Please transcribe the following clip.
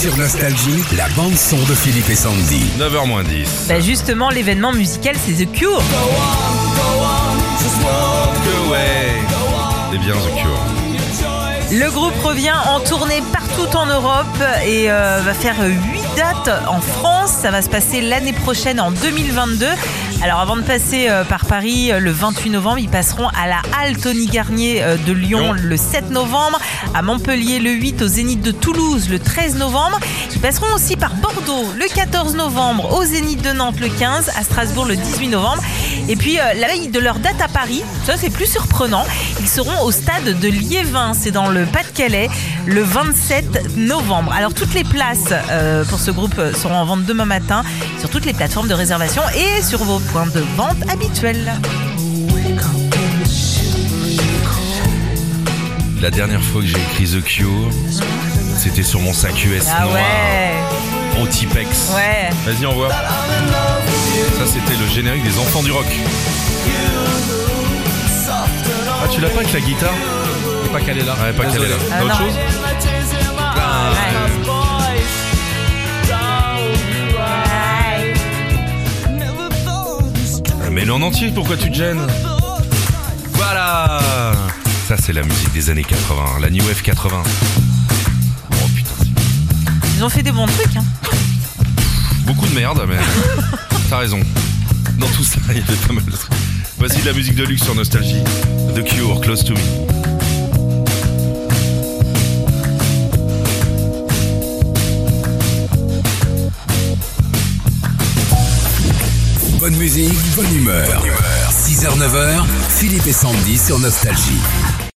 Sur Nostalgie, la bande-son de Philippe et Sandy. 9h moins 10. Bah justement, l'événement musical, c'est The Cure. Que ouais. Eh bien, The Cure. Le groupe revient en tournée partout en Europe et euh, va faire 8 dates en France. Ça va se passer l'année prochaine en 2022. Alors avant de passer euh, par Paris euh, le 28 novembre, ils passeront à la Halle Tony Garnier euh, de Lyon. le 7 novembre, à Montpellier le 8, au Zénith de Toulouse le 13 novembre. Ils passeront aussi par Bordeaux le 14 novembre, au Zénith de Nantes le 15, à Strasbourg le 18 novembre. Et puis euh, la veille de leur date à Paris, ça c'est plus surprenant, ils seront au stade de Liévin, c'est dans le Pas-de-Calais, le 27 novembre. Alors toutes les places euh, pour ce groupe euh, seront en vente demain matin sur toutes les plateformes de réservation et sur vos points de vente habituels. La dernière fois que j'ai écrit The Cure, c'était sur mon sac US Ah noir ouais, au Tipex. ouais. Vas-y, envoie. Ça, c'était générique des enfants du rock. Ah, tu l'as pas avec la guitare Et pas qu'elle est là. Ouais, pas qu'elle est là. Ah, T'as autre non. chose Ah, Ouais. Mets-le en entier, pourquoi tu te gênes Voilà Ça, c'est la musique des années 80, la New Wave 80. Oh putain, Ils ont fait des bons trucs. Hein. beaucoup de merde, mais t'as raison. Dans tout ça, il y avait pas mal de trucs. Voici de la musique de luxe sur Nostalgie. The Cure, Close to Me. Bonne musique, bonne humeur. 6h, 9h, Philippe et Sandy sur Nostalgie.